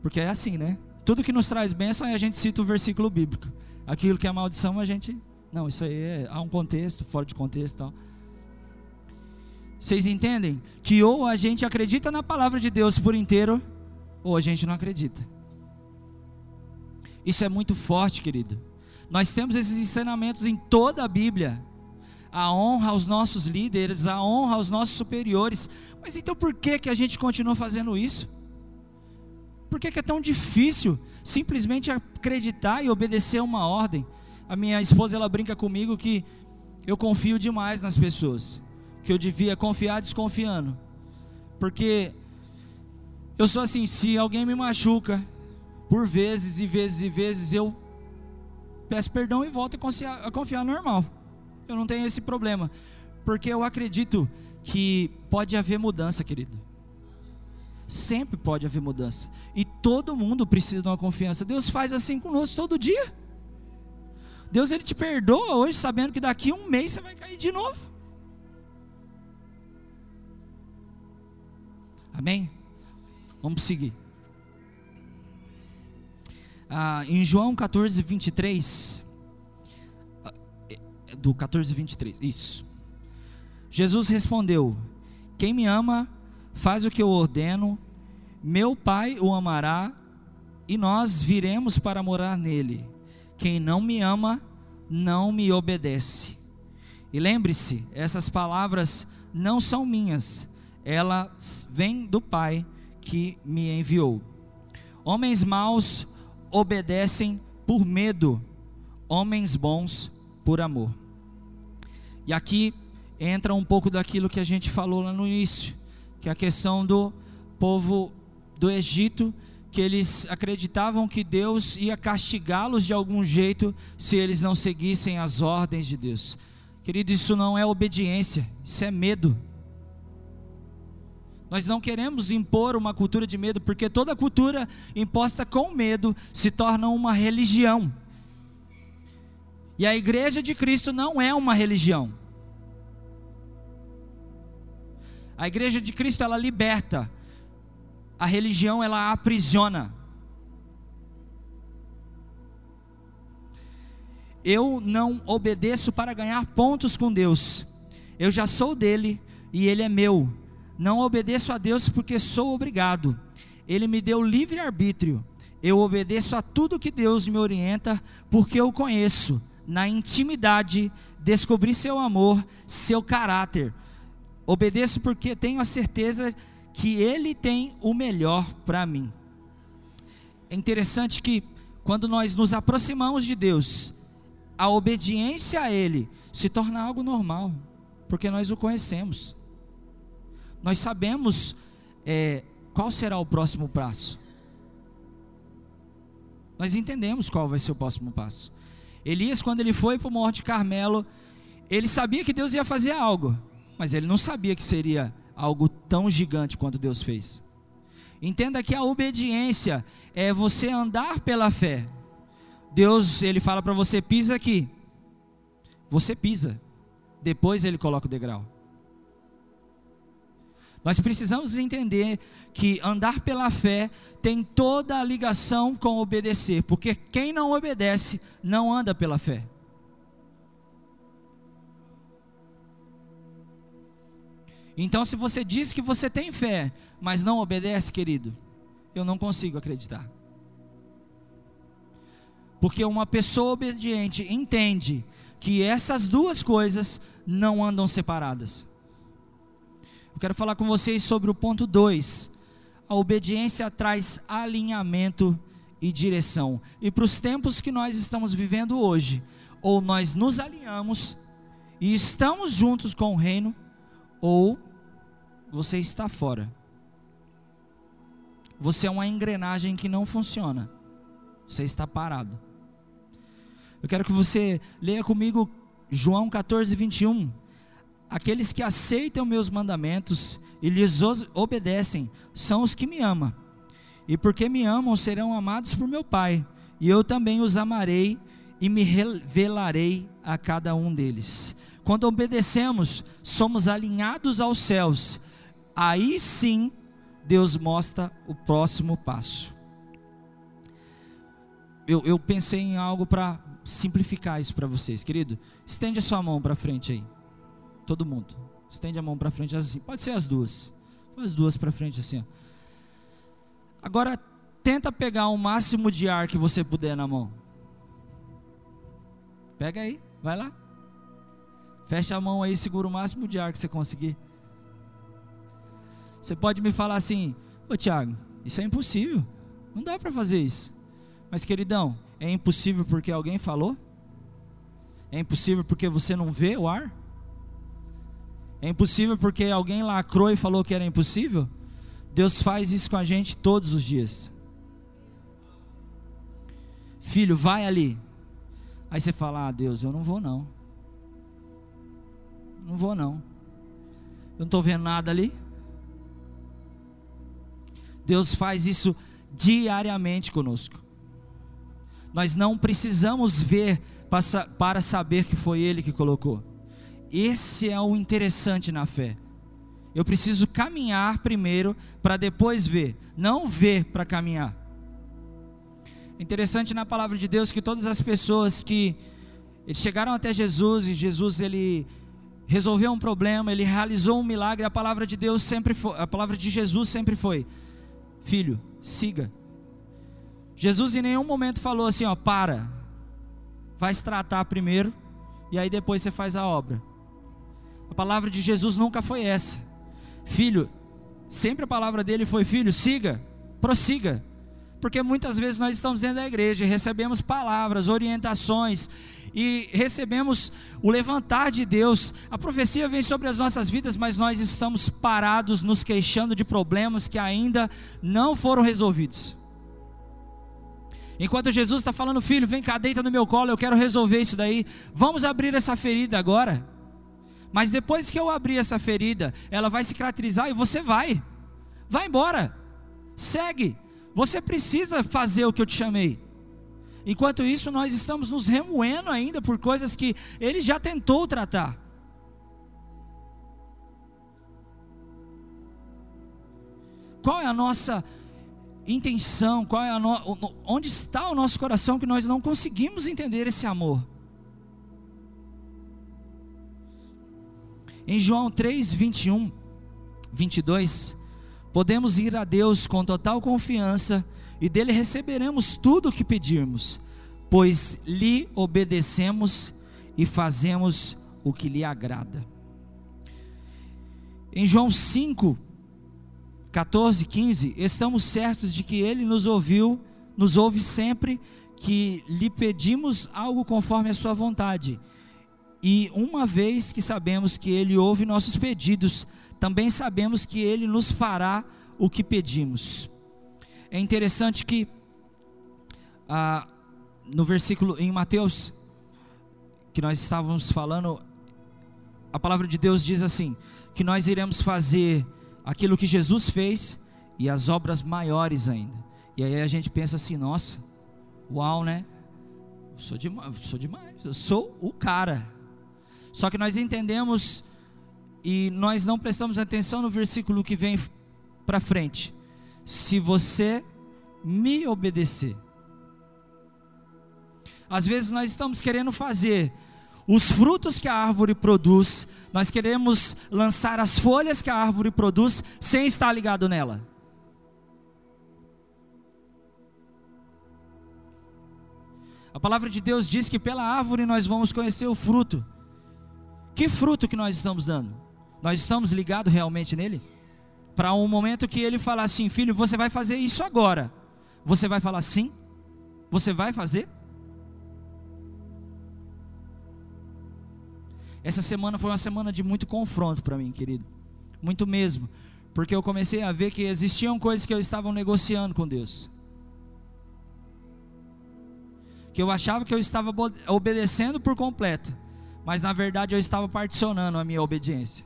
porque é assim, né? Tudo que nos traz bênção é a gente cita o versículo bíblico. Aquilo que é maldição, a gente. Não, isso aí é, há um contexto, fora de contexto tal. Vocês entendem? Que ou a gente acredita na palavra de Deus por inteiro, ou a gente não acredita. Isso é muito forte, querido. Nós temos esses ensinamentos em toda a Bíblia. A honra aos nossos líderes, a honra aos nossos superiores. Mas então por que, que a gente continua fazendo isso? Por que, que é tão difícil simplesmente acreditar e obedecer a uma ordem? A minha esposa ela brinca comigo que eu confio demais nas pessoas, que eu devia confiar desconfiando, porque eu sou assim, se alguém me machuca, por vezes e vezes e vezes eu peço perdão e volto a confiar, a confiar normal. Eu não tenho esse problema, porque eu acredito que pode haver mudança, querido. Sempre pode haver mudança. E todo mundo precisa de uma confiança. Deus faz assim conosco todo dia. Deus ele te perdoa hoje, sabendo que daqui a um mês você vai cair de novo. Amém? Vamos seguir ah, em João 14, 23, ah, do 14, 23, isso. Jesus respondeu: Quem me ama, faz o que eu ordeno, meu Pai o amará, e nós viremos para morar nele. Quem não me ama, não me obedece. E lembre-se, essas palavras não são minhas, elas vêm do Pai que me enviou. Homens maus obedecem por medo, homens bons por amor. E aqui entra um pouco daquilo que a gente falou lá no início, que é a questão do povo do Egito, que eles acreditavam que Deus ia castigá-los de algum jeito se eles não seguissem as ordens de Deus. Querido, isso não é obediência, isso é medo. Nós não queremos impor uma cultura de medo, porque toda cultura imposta com medo se torna uma religião. E a igreja de Cristo não é uma religião. A igreja de Cristo ela liberta. A religião ela aprisiona. Eu não obedeço para ganhar pontos com Deus. Eu já sou dele e ele é meu. Não obedeço a Deus porque sou obrigado. Ele me deu livre arbítrio. Eu obedeço a tudo que Deus me orienta porque eu conheço. Na intimidade, descobri seu amor, seu caráter. Obedeço porque tenho a certeza que Ele tem o melhor para mim. É interessante que quando nós nos aproximamos de Deus, a obediência a Ele se torna algo normal, porque nós o conhecemos. Nós sabemos é, qual será o próximo passo. Nós entendemos qual vai ser o próximo passo. Elias, quando ele foi para o Monte Carmelo, ele sabia que Deus ia fazer algo, mas ele não sabia que seria algo tão gigante quanto Deus fez. Entenda que a obediência é você andar pela fé. Deus, ele fala para você pisa aqui. Você pisa. Depois ele coloca o degrau. Nós precisamos entender que andar pela fé tem toda a ligação com obedecer, porque quem não obedece não anda pela fé. Então, se você diz que você tem fé, mas não obedece, querido, eu não consigo acreditar. Porque uma pessoa obediente entende que essas duas coisas não andam separadas. Eu quero falar com vocês sobre o ponto 2. A obediência traz alinhamento e direção. E para os tempos que nós estamos vivendo hoje, ou nós nos alinhamos e estamos juntos com o reino, ou você está fora. Você é uma engrenagem que não funciona. Você está parado. Eu quero que você leia comigo João 14, 21. Aqueles que aceitam meus mandamentos e lhes obedecem são os que me amam. E porque me amam, serão amados por meu Pai. E eu também os amarei e me revelarei a cada um deles. Quando obedecemos, somos alinhados aos céus. Aí sim, Deus mostra o próximo passo. Eu, eu pensei em algo para simplificar isso para vocês, querido. Estende a sua mão para frente aí. Todo mundo. Estende a mão para frente assim. Pode ser as duas. As duas para frente assim. Agora tenta pegar o máximo de ar que você puder na mão. Pega aí, vai lá. Fecha a mão aí, segura o máximo de ar que você conseguir. Você pode me falar assim: "Ô Tiago, isso é impossível. Não dá para fazer isso". Mas queridão, é impossível porque alguém falou? É impossível porque você não vê o ar? É impossível porque alguém lacrou e falou que era impossível? Deus faz isso com a gente todos os dias. Filho, vai ali. Aí você fala: Ah, Deus, eu não vou não. Não vou não. Eu não estou vendo nada ali. Deus faz isso diariamente conosco. Nós não precisamos ver para saber que foi Ele que colocou. Esse é o interessante na fé. Eu preciso caminhar primeiro para depois ver, não ver para caminhar. Interessante na palavra de Deus que todas as pessoas que eles chegaram até Jesus e Jesus ele resolveu um problema, ele realizou um milagre, a palavra de Deus sempre foi, a palavra de Jesus sempre foi: Filho, siga. Jesus em nenhum momento falou assim, ó, para. Vai se tratar primeiro e aí depois você faz a obra. A palavra de Jesus nunca foi essa. Filho, sempre a palavra dele foi: filho, siga, prossiga. Porque muitas vezes nós estamos dentro da igreja e recebemos palavras, orientações e recebemos o levantar de Deus. A profecia vem sobre as nossas vidas, mas nós estamos parados, nos queixando de problemas que ainda não foram resolvidos. Enquanto Jesus está falando, filho, vem cá, deita no meu colo, eu quero resolver isso daí. Vamos abrir essa ferida agora. Mas depois que eu abrir essa ferida, ela vai cicatrizar e você vai. Vai embora. Segue. Você precisa fazer o que eu te chamei. Enquanto isso, nós estamos nos remoendo ainda por coisas que ele já tentou tratar. Qual é a nossa intenção? Qual é a no... onde está o nosso coração que nós não conseguimos entender esse amor? Em João 3, 21, 22, podemos ir a Deus com total confiança e dele receberemos tudo o que pedirmos, pois lhe obedecemos e fazemos o que lhe agrada. Em João 5, 14, 15, estamos certos de que ele nos ouviu, nos ouve sempre que lhe pedimos algo conforme a sua vontade. E uma vez que sabemos que ele ouve nossos pedidos, também sabemos que ele nos fará o que pedimos. É interessante que ah, no versículo em Mateus que nós estávamos falando, a palavra de Deus diz assim: que nós iremos fazer aquilo que Jesus fez e as obras maiores ainda. E aí a gente pensa assim: nossa, uau, né? Eu sou, demais, sou demais, eu sou o cara. Só que nós entendemos e nós não prestamos atenção no versículo que vem para frente. Se você me obedecer. Às vezes nós estamos querendo fazer os frutos que a árvore produz, nós queremos lançar as folhas que a árvore produz sem estar ligado nela. A palavra de Deus diz que pela árvore nós vamos conhecer o fruto. Que fruto que nós estamos dando? Nós estamos ligados realmente nele? Para um momento que ele falar assim, filho, você vai fazer isso agora. Você vai falar sim? Você vai fazer? Essa semana foi uma semana de muito confronto para mim, querido. Muito mesmo. Porque eu comecei a ver que existiam coisas que eu estava negociando com Deus. Que eu achava que eu estava obedecendo por completo. Mas na verdade eu estava particionando a minha obediência.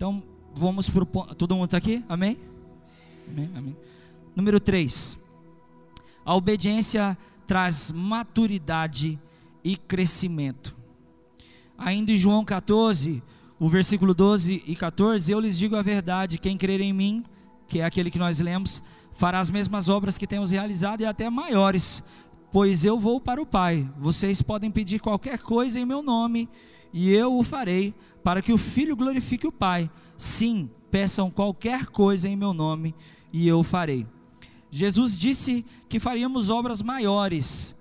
Então, vamos para ponto. Todo mundo está aqui? Amém? Amém? Amém. Número 3. A obediência traz maturidade e crescimento. Ainda em João 14, o versículo 12 e 14, eu lhes digo a verdade: quem crer em mim, que é aquele que nós lemos, fará as mesmas obras que temos realizado e até maiores, pois eu vou para o Pai. Vocês podem pedir qualquer coisa em meu nome e eu o farei, para que o Filho glorifique o Pai. Sim, peçam qualquer coisa em meu nome e eu o farei. Jesus disse que faríamos obras maiores,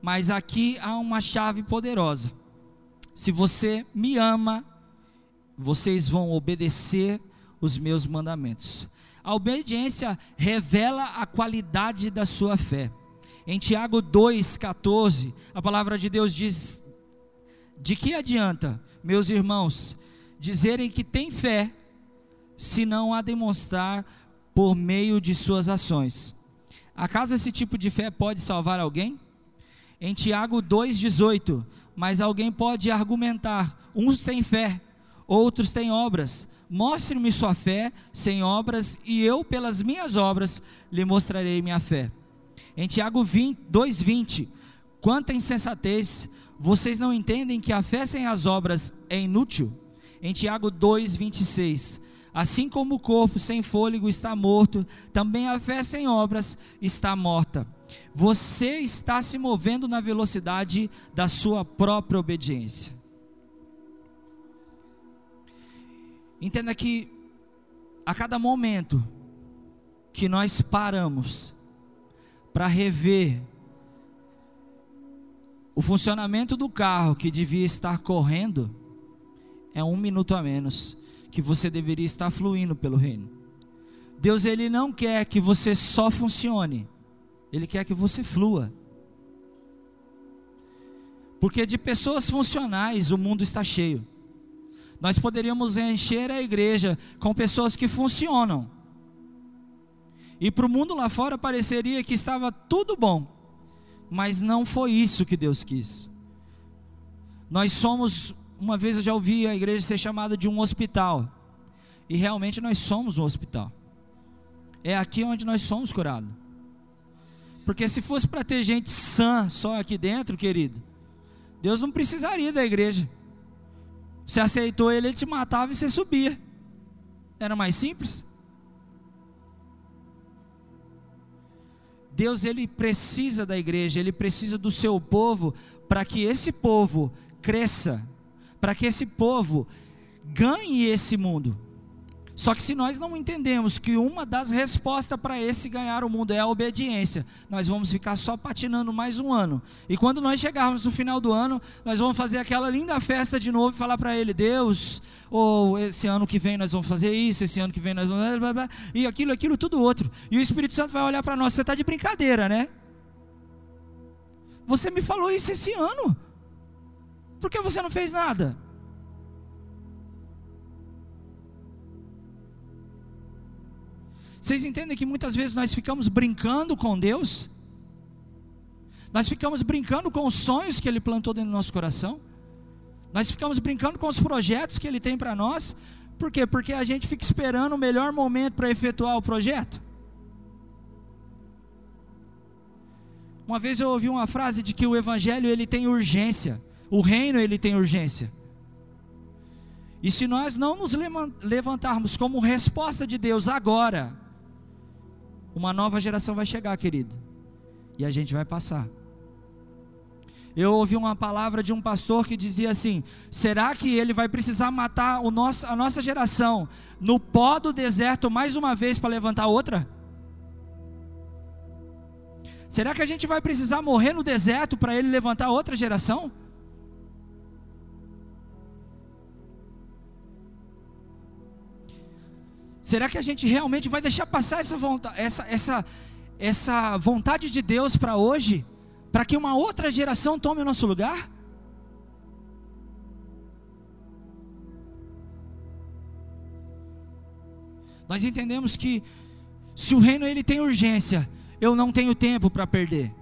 mas aqui há uma chave poderosa. Se você me ama, vocês vão obedecer os meus mandamentos. A obediência revela a qualidade da sua fé. Em Tiago 2,14, a palavra de Deus diz: De que adianta, meus irmãos, dizerem que têm fé, se não a demonstrar por meio de suas ações. Acaso esse tipo de fé pode salvar alguém? Em Tiago 2,18, mas alguém pode argumentar: uns têm fé, outros têm obras. Mostre-me sua fé sem obras, e eu, pelas minhas obras, lhe mostrarei minha fé. Em Tiago 2,20, quanta insensatez, vocês não entendem que a fé sem as obras é inútil? Em Tiago 2,26, Assim como o corpo sem fôlego está morto, também a fé sem obras está morta. Você está se movendo na velocidade da sua própria obediência. Entenda que a cada momento que nós paramos para rever o funcionamento do carro que devia estar correndo, é um minuto a menos que você deveria estar fluindo pelo reino. Deus ele não quer que você só funcione, ele quer que você flua. Porque de pessoas funcionais o mundo está cheio. Nós poderíamos encher a igreja com pessoas que funcionam. E para o mundo lá fora pareceria que estava tudo bom, mas não foi isso que Deus quis. Nós somos uma vez eu já ouvi a igreja ser chamada de um hospital. E realmente nós somos um hospital. É aqui onde nós somos curados. Porque se fosse para ter gente sã só aqui dentro, querido, Deus não precisaria da igreja. Você aceitou ele, ele te matava e você subia. Era mais simples. Deus ele precisa da igreja, ele precisa do seu povo para que esse povo cresça, para que esse povo ganhe esse mundo. Só que se nós não entendemos que uma das respostas para esse ganhar o mundo é a obediência, nós vamos ficar só patinando mais um ano. E quando nós chegarmos no final do ano, nós vamos fazer aquela linda festa de novo e falar para ele: Deus, ou esse ano que vem nós vamos fazer isso, esse ano que vem nós vamos. E aquilo, aquilo, tudo outro. E o Espírito Santo vai olhar para nós: você está de brincadeira, né? Você me falou isso esse ano. Por que você não fez nada? Vocês entendem que muitas vezes nós ficamos brincando com Deus? Nós ficamos brincando com os sonhos que Ele plantou dentro do nosso coração? Nós ficamos brincando com os projetos que Ele tem para nós? Por quê? Porque a gente fica esperando o melhor momento para efetuar o projeto? Uma vez eu ouvi uma frase de que o evangelho ele tem urgência, o reino ele tem urgência. E se nós não nos levantarmos como resposta de Deus agora, uma nova geração vai chegar, querido, e a gente vai passar. Eu ouvi uma palavra de um pastor que dizia assim: será que ele vai precisar matar o nosso, a nossa geração no pó do deserto mais uma vez para levantar outra? Será que a gente vai precisar morrer no deserto para ele levantar outra geração? Será que a gente realmente vai deixar passar essa vontade, essa, essa, essa vontade de Deus para hoje, para que uma outra geração tome o nosso lugar? Nós entendemos que se o reino ele tem urgência, eu não tenho tempo para perder.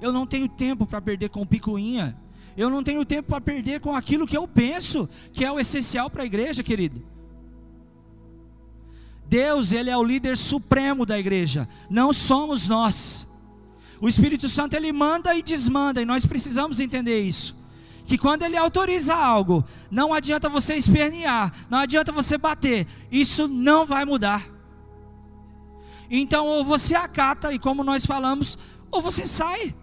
Eu não tenho tempo para perder com picuinha. Eu não tenho tempo para perder com aquilo que eu penso que é o essencial para a igreja, querido. Deus, ele é o líder supremo da igreja, não somos nós. O Espírito Santo ele manda e desmanda, e nós precisamos entender isso. Que quando ele autoriza algo, não adianta você espernear, não adianta você bater, isso não vai mudar. Então, ou você acata, e como nós falamos, ou você sai.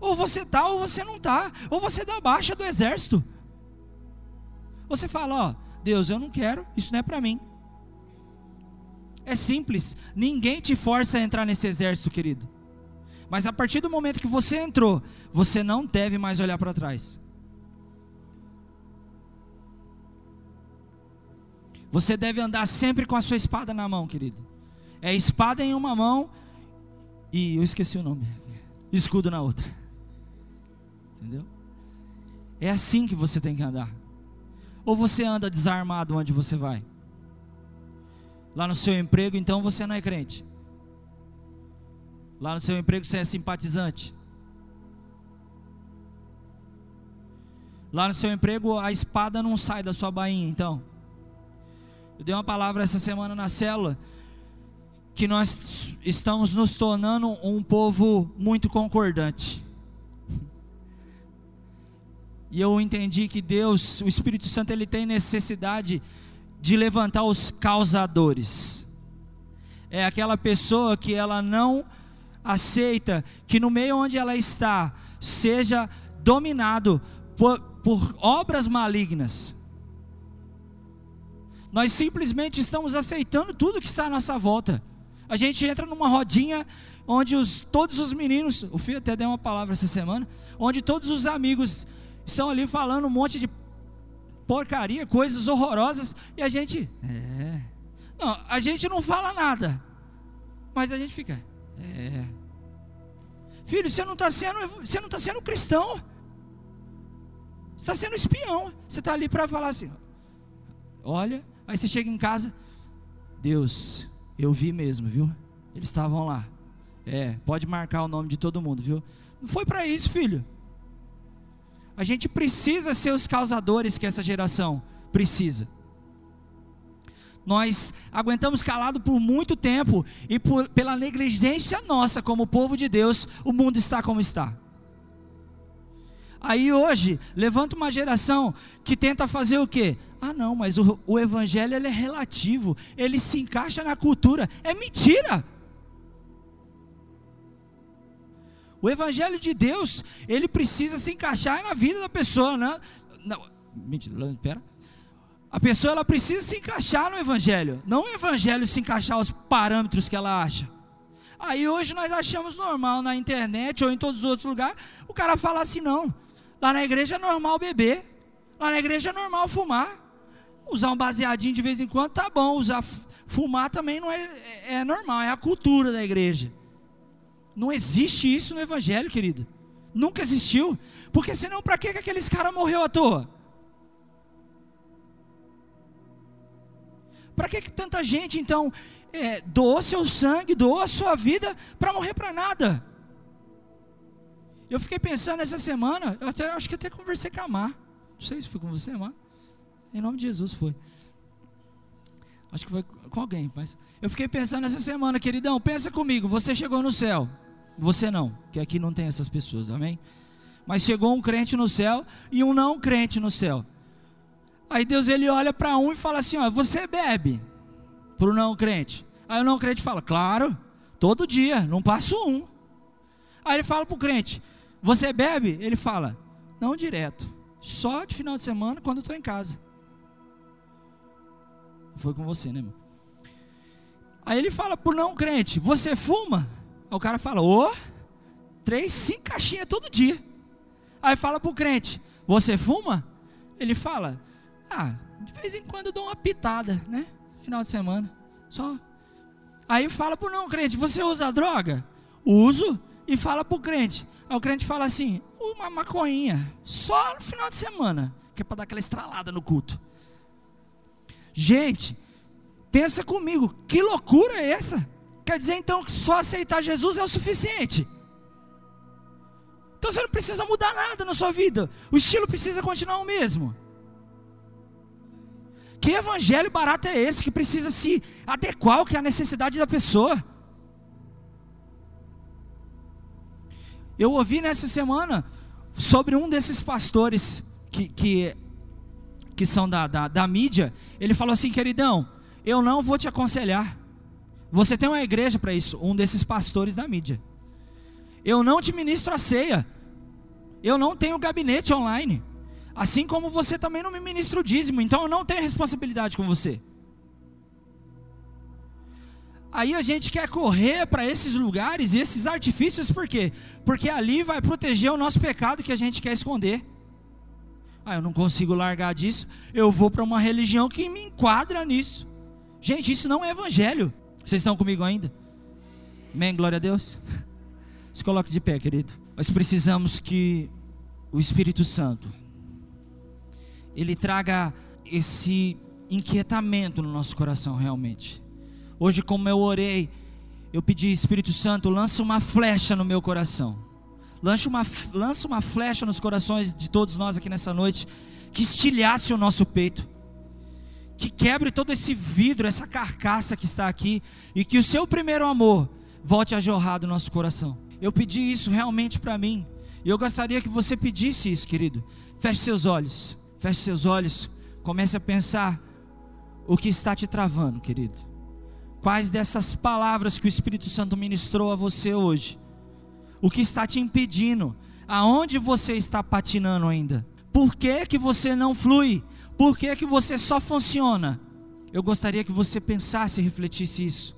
Ou você está, ou você não está. Ou você dá baixa do exército. Você fala, ó, Deus, eu não quero, isso não é para mim. É simples, ninguém te força a entrar nesse exército, querido. Mas a partir do momento que você entrou, você não deve mais olhar para trás. Você deve andar sempre com a sua espada na mão, querido. É espada em uma mão e eu esqueci o nome. Escudo na outra. Entendeu? É assim que você tem que andar. Ou você anda desarmado onde você vai? Lá no seu emprego, então você não é crente. Lá no seu emprego você é simpatizante. Lá no seu emprego a espada não sai da sua bainha, então. Eu dei uma palavra essa semana na célula que nós estamos nos tornando um povo muito concordante. E eu entendi que Deus, o Espírito Santo, ele tem necessidade de levantar os causadores. É aquela pessoa que ela não aceita que no meio onde ela está seja dominado por, por obras malignas. Nós simplesmente estamos aceitando tudo que está à nossa volta. A gente entra numa rodinha onde os, todos os meninos, o filho até deu uma palavra essa semana, onde todos os amigos estão ali falando um monte de porcaria, coisas horrorosas, e a gente, é. Não, a gente não fala nada, mas a gente fica, é. Filho, você não está sendo, você não está sendo cristão, você está sendo espião. Você está ali para falar assim, olha, aí você chega em casa, Deus, eu vi mesmo, viu? Eles estavam lá. É, pode marcar o nome de todo mundo, viu? Não foi para isso, filho. A gente precisa ser os causadores que essa geração precisa. Nós aguentamos calado por muito tempo e por, pela negligência nossa como povo de Deus, o mundo está como está. Aí hoje, levanta uma geração que tenta fazer o quê? Ah, não, mas o, o evangelho é relativo, ele se encaixa na cultura. É mentira. O evangelho de Deus, ele precisa se encaixar na vida da pessoa, né? Não, mentira, pera. A pessoa ela precisa se encaixar no evangelho, não o evangelho se encaixar aos parâmetros que ela acha. Aí hoje nós achamos normal na internet ou em todos os outros lugares, o cara fala assim não. Lá na igreja é normal beber, lá na igreja é normal fumar. Usar um baseadinho de vez em quando tá bom, usar fumar também não é, é, é normal, é a cultura da igreja. Não existe isso no evangelho, querido. Nunca existiu. Porque senão para que aqueles caras morreu à toa? Para que, que tanta gente então é, doou seu sangue, doou a sua vida para morrer para nada? Eu fiquei pensando essa semana, eu até, acho que até conversei com a Mar. Não sei se foi com você, Mar. Em nome de Jesus foi. Acho que foi com alguém, mas eu fiquei pensando essa semana, queridão, pensa comigo, você chegou no céu. Você não, que aqui não tem essas pessoas, amém? Mas chegou um crente no céu e um não crente no céu. Aí Deus ele olha para um e fala assim: ó, você bebe para o não crente. Aí o não crente fala: claro, todo dia, não passo um. Aí ele fala para o crente: você bebe? Ele fala: não direto, só de final de semana quando estou em casa. Foi com você, né, irmão? Aí ele fala para o não crente: você fuma? O cara fala: ô, três, cinco caixinhas todo dia. Aí fala para o crente: você fuma? Ele fala: ah, de vez em quando eu dou uma pitada, né? Final de semana. Só. Aí fala para o não crente: você usa droga? Uso. E fala para o crente. Aí o crente fala assim: uma maconhinha. Só no final de semana. Que é para dar aquela estralada no culto. Gente, pensa comigo: que loucura é essa? Quer dizer então que só aceitar Jesus é o suficiente? Então você não precisa mudar nada na sua vida. O estilo precisa continuar o mesmo. Que evangelho barato é esse que precisa se adequar ao que é a necessidade da pessoa? Eu ouvi nessa semana sobre um desses pastores que, que, que são da, da, da mídia. Ele falou assim, queridão, eu não vou te aconselhar. Você tem uma igreja para isso, um desses pastores da mídia. Eu não te ministro a ceia. Eu não tenho gabinete online. Assim como você também não me ministra o dízimo, então eu não tenho responsabilidade com você. Aí a gente quer correr para esses lugares e esses artifícios, por quê? Porque ali vai proteger o nosso pecado que a gente quer esconder. Ah, eu não consigo largar disso, eu vou para uma religião que me enquadra nisso. Gente, isso não é evangelho. Vocês estão comigo ainda? Amém, glória a Deus. Se coloque de pé, querido. Nós precisamos que o Espírito Santo ele traga esse inquietamento no nosso coração realmente. Hoje, como eu orei, eu pedi, Espírito Santo, lança uma flecha no meu coração. Lança uma, lança uma flecha nos corações de todos nós aqui nessa noite, que estilhasse o nosso peito, que quebre todo esse vidro, essa carcaça que está aqui, e que o seu primeiro amor volte a jorrar do nosso coração. Eu pedi isso realmente para mim, e eu gostaria que você pedisse isso, querido. Feche seus olhos. Feche seus olhos, comece a pensar o que está te travando, querido. Quais dessas palavras que o Espírito Santo ministrou a você hoje? O que está te impedindo? Aonde você está patinando ainda? Por que, que você não flui? Por que, que você só funciona? Eu gostaria que você pensasse e refletisse isso.